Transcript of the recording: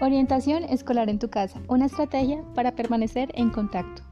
Orientación escolar en tu casa, una estrategia para permanecer en contacto.